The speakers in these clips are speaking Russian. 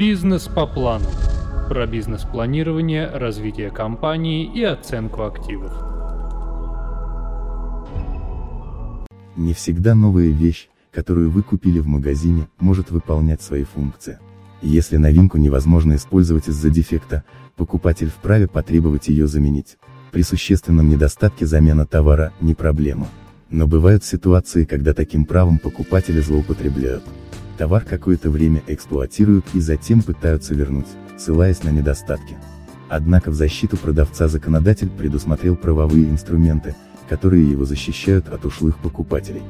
Бизнес по плану. Про бизнес-планирование, развитие компании и оценку активов. Не всегда новая вещь, которую вы купили в магазине, может выполнять свои функции. Если новинку невозможно использовать из-за дефекта, покупатель вправе потребовать ее заменить. При существенном недостатке замена товара – не проблема. Но бывают ситуации, когда таким правом покупатели злоупотребляют. Товар какое-то время эксплуатируют и затем пытаются вернуть, ссылаясь на недостатки. Однако в защиту продавца законодатель предусмотрел правовые инструменты, которые его защищают от ушлых покупателей.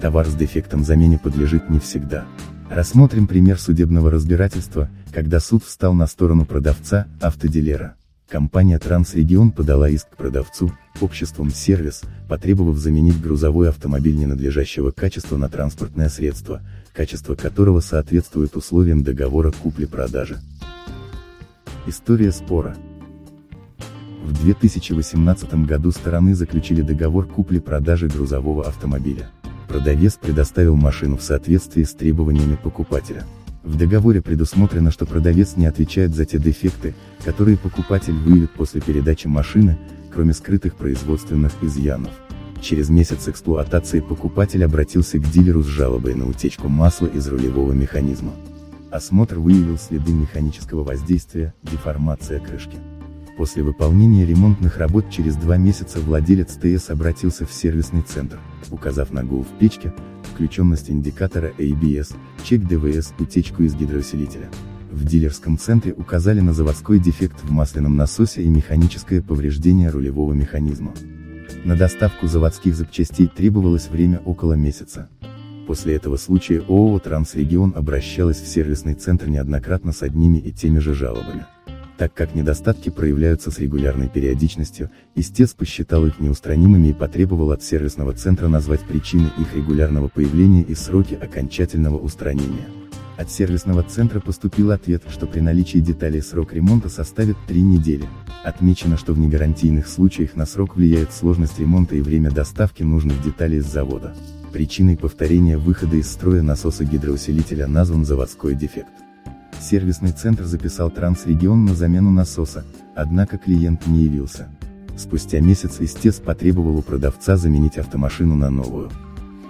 Товар с дефектом замене подлежит не всегда. Рассмотрим пример судебного разбирательства, когда суд встал на сторону продавца, автодилера. Компания Трансрегион подала иск к продавцу, обществом «Сервис», потребовав заменить грузовой автомобиль ненадлежащего качества на транспортное средство, качество которого соответствует условиям договора купли-продажи. История спора. В 2018 году стороны заключили договор купли-продажи грузового автомобиля. Продавец предоставил машину в соответствии с требованиями покупателя. В договоре предусмотрено, что продавец не отвечает за те дефекты, которые покупатель выявит после передачи машины, кроме скрытых производственных изъянов. Через месяц эксплуатации покупатель обратился к дилеру с жалобой на утечку масла из рулевого механизма. Осмотр выявил следы механического воздействия, деформация крышки. После выполнения ремонтных работ через два месяца владелец ТС обратился в сервисный центр, указав на гул в печке, включенность индикатора ABS, чек ДВС, утечку из гидроусилителя. В дилерском центре указали на заводской дефект в масляном насосе и механическое повреждение рулевого механизма. На доставку заводских запчастей требовалось время около месяца. После этого случая ООО «Трансрегион» обращалась в сервисный центр неоднократно с одними и теми же жалобами. Так как недостатки проявляются с регулярной периодичностью, истец посчитал их неустранимыми и потребовал от сервисного центра назвать причины их регулярного появления и сроки окончательного устранения. От сервисного центра поступил ответ, что при наличии деталей срок ремонта составит 3 недели. Отмечено, что в негарантийных случаях на срок влияет сложность ремонта и время доставки нужных деталей с завода. Причиной повторения выхода из строя насоса гидроусилителя назван заводской дефект. Сервисный центр записал Трансрегион на замену насоса, однако клиент не явился. Спустя месяц истец потребовал у продавца заменить автомашину на новую.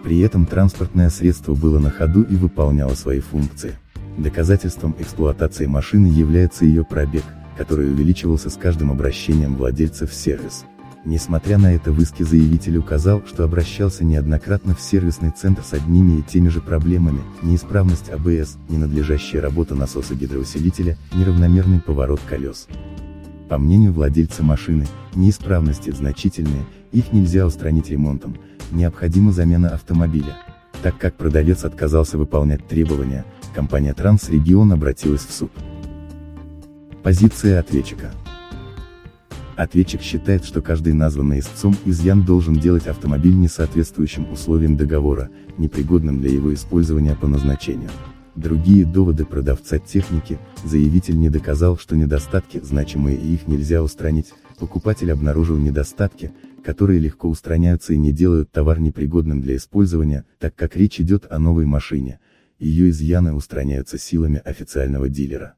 При этом транспортное средство было на ходу и выполняло свои функции. Доказательством эксплуатации машины является ее пробег, который увеличивался с каждым обращением владельца в сервис. Несмотря на это в иске заявитель указал, что обращался неоднократно в сервисный центр с одними и теми же проблемами, неисправность АБС, ненадлежащая работа насоса гидроусилителя, неравномерный поворот колес. По мнению владельца машины, неисправности значительные, их нельзя устранить ремонтом, необходима замена автомобиля. Так как продавец отказался выполнять требования, компания Трансрегион обратилась в суд. Позиция ответчика. Ответчик считает, что каждый названный истцом изъян должен делать автомобиль несоответствующим условиям договора, непригодным для его использования по назначению. Другие доводы продавца техники, заявитель не доказал, что недостатки, значимые и их нельзя устранить, покупатель обнаружил недостатки, которые легко устраняются и не делают товар непригодным для использования, так как речь идет о новой машине, ее изъяны устраняются силами официального дилера.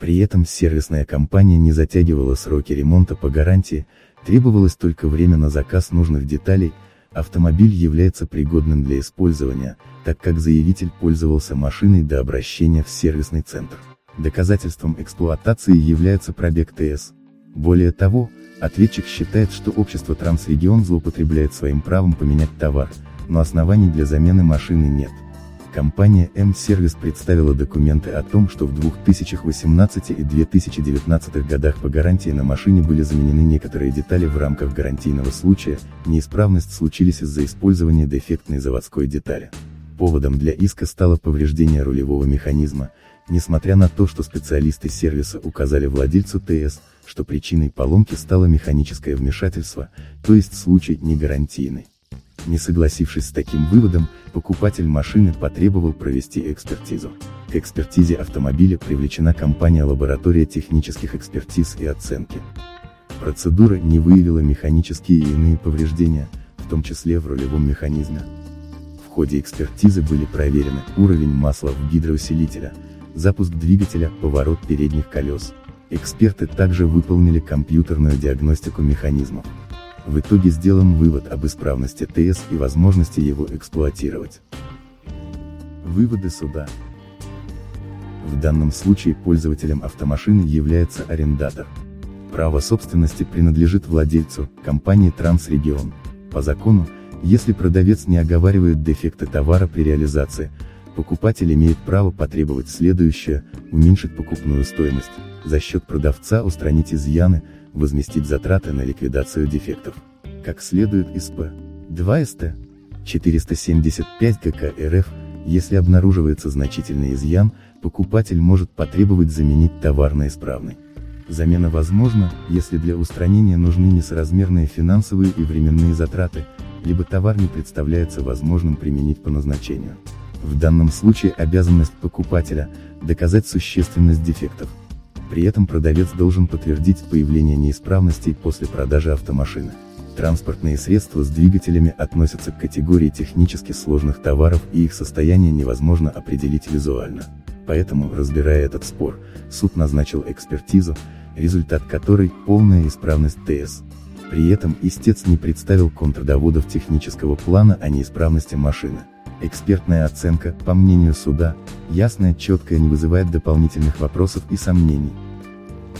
При этом сервисная компания не затягивала сроки ремонта по гарантии, требовалось только время на заказ нужных деталей, автомобиль является пригодным для использования, так как заявитель пользовался машиной до обращения в сервисный центр. Доказательством эксплуатации является пробег ТС. Более того, ответчик считает, что общество Трансрегион злоупотребляет своим правом поменять товар, но оснований для замены машины нет. Компания M-Service представила документы о том, что в 2018 и 2019 годах по гарантии на машине были заменены некоторые детали в рамках гарантийного случая, неисправность случились из-за использования дефектной заводской детали. Поводом для иска стало повреждение рулевого механизма, несмотря на то, что специалисты сервиса указали владельцу ТС, что причиной поломки стало механическое вмешательство, то есть случай не гарантийный. Не согласившись с таким выводом, покупатель машины потребовал провести экспертизу. К экспертизе автомобиля привлечена компания «Лаборатория технических экспертиз и оценки». Процедура не выявила механические и иные повреждения, в том числе в рулевом механизме. В ходе экспертизы были проверены уровень масла в гидроусилителя, запуск двигателя, поворот передних колес. Эксперты также выполнили компьютерную диагностику механизмов. В итоге сделан вывод об исправности ТС и возможности его эксплуатировать. Выводы суда. В данном случае пользователем автомашины является арендатор. Право собственности принадлежит владельцу, компании Трансрегион. По закону, если продавец не оговаривает дефекты товара при реализации, покупатель имеет право потребовать следующее, уменьшить покупную стоимость, за счет продавца устранить изъяны, возместить затраты на ликвидацию дефектов. Как следует из П. 2 СТ 475 ГК РФ, если обнаруживается значительный изъян, покупатель может потребовать заменить товар на исправный. Замена возможна, если для устранения нужны несоразмерные финансовые и временные затраты, либо товар не представляется возможным применить по назначению. В данном случае обязанность покупателя – доказать существенность дефектов. При этом продавец должен подтвердить появление неисправностей после продажи автомашины. Транспортные средства с двигателями относятся к категории технически сложных товаров и их состояние невозможно определить визуально. Поэтому, разбирая этот спор, суд назначил экспертизу, результат которой – полная исправность ТС. При этом истец не представил контрдоводов технического плана о неисправности машины. Экспертная оценка, по мнению суда, ясная, четкая не вызывает дополнительных вопросов и сомнений.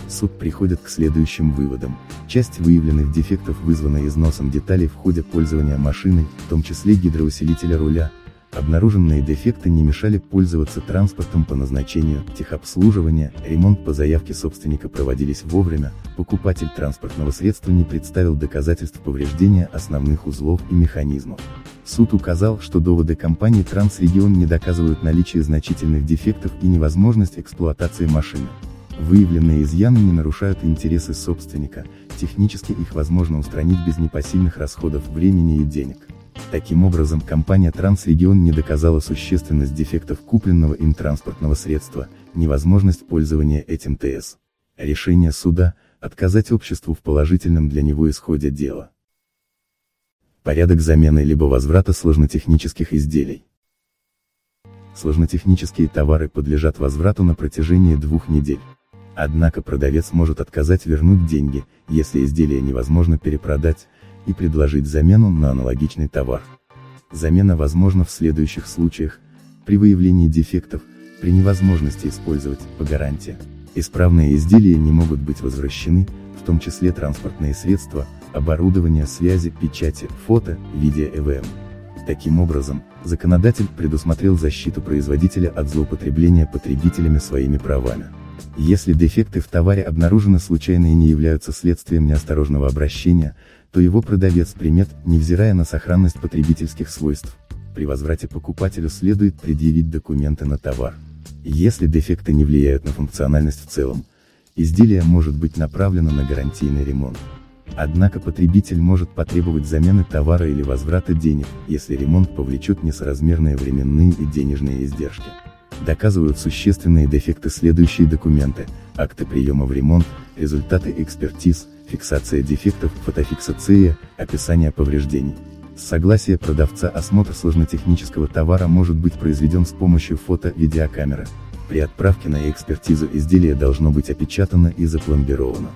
Суд приходит к следующим выводам. Часть выявленных дефектов вызвана износом деталей в ходе пользования машиной, в том числе гидроусилителя руля, Обнаруженные дефекты не мешали пользоваться транспортом по назначению, техобслуживание, ремонт по заявке собственника проводились вовремя, покупатель транспортного средства не представил доказательств повреждения основных узлов и механизмов. Суд указал, что доводы компании Трансрегион не доказывают наличие значительных дефектов и невозможность эксплуатации машины. Выявленные изъяны не нарушают интересы собственника, технически их возможно устранить без непосильных расходов времени и денег. Таким образом, компания Трансрегион не доказала существенность дефектов купленного им транспортного средства, невозможность пользования этим ТС. Решение суда – отказать обществу в положительном для него исходе дела. Порядок замены либо возврата сложнотехнических изделий. Сложнотехнические товары подлежат возврату на протяжении двух недель. Однако продавец может отказать вернуть деньги, если изделие невозможно перепродать, и предложить замену на аналогичный товар. Замена возможна в следующих случаях, при выявлении дефектов, при невозможности использовать, по гарантии. Исправные изделия не могут быть возвращены, в том числе транспортные средства, оборудование связи, печати, фото, видео ЭВМ. Таким образом, законодатель предусмотрел защиту производителя от злоупотребления потребителями своими правами. Если дефекты в товаре обнаружены случайно и не являются следствием неосторожного обращения, то его продавец примет, невзирая на сохранность потребительских свойств. При возврате покупателю следует предъявить документы на товар. Если дефекты не влияют на функциональность в целом, изделие может быть направлено на гарантийный ремонт. Однако потребитель может потребовать замены товара или возврата денег, если ремонт повлечет несоразмерные временные и денежные издержки. Доказывают существенные дефекты следующие документы, акты приема в ремонт, результаты экспертиз, фиксация дефектов, фотофиксация, описание повреждений. С согласия продавца осмотр сложнотехнического товара может быть произведен с помощью фото-видеокамеры. При отправке на экспертизу изделие должно быть опечатано и запломбировано.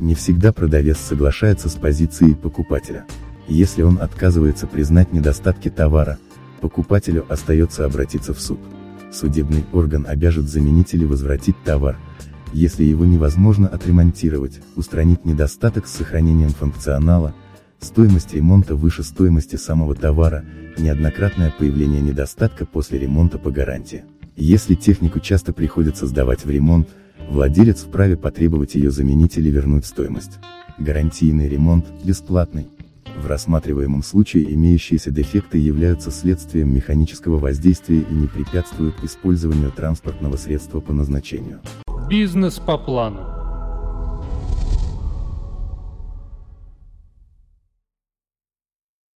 Не всегда продавец соглашается с позицией покупателя. Если он отказывается признать недостатки товара, покупателю остается обратиться в суд. Судебный орган обяжет заменить или возвратить товар, если его невозможно отремонтировать, устранить недостаток с сохранением функционала, стоимость ремонта выше стоимости самого товара, неоднократное появление недостатка после ремонта по гарантии. Если технику часто приходится сдавать в ремонт, владелец вправе потребовать ее заменить или вернуть стоимость. Гарантийный ремонт, бесплатный. В рассматриваемом случае имеющиеся дефекты являются следствием механического воздействия и не препятствуют использованию транспортного средства по назначению. Бизнес по плану.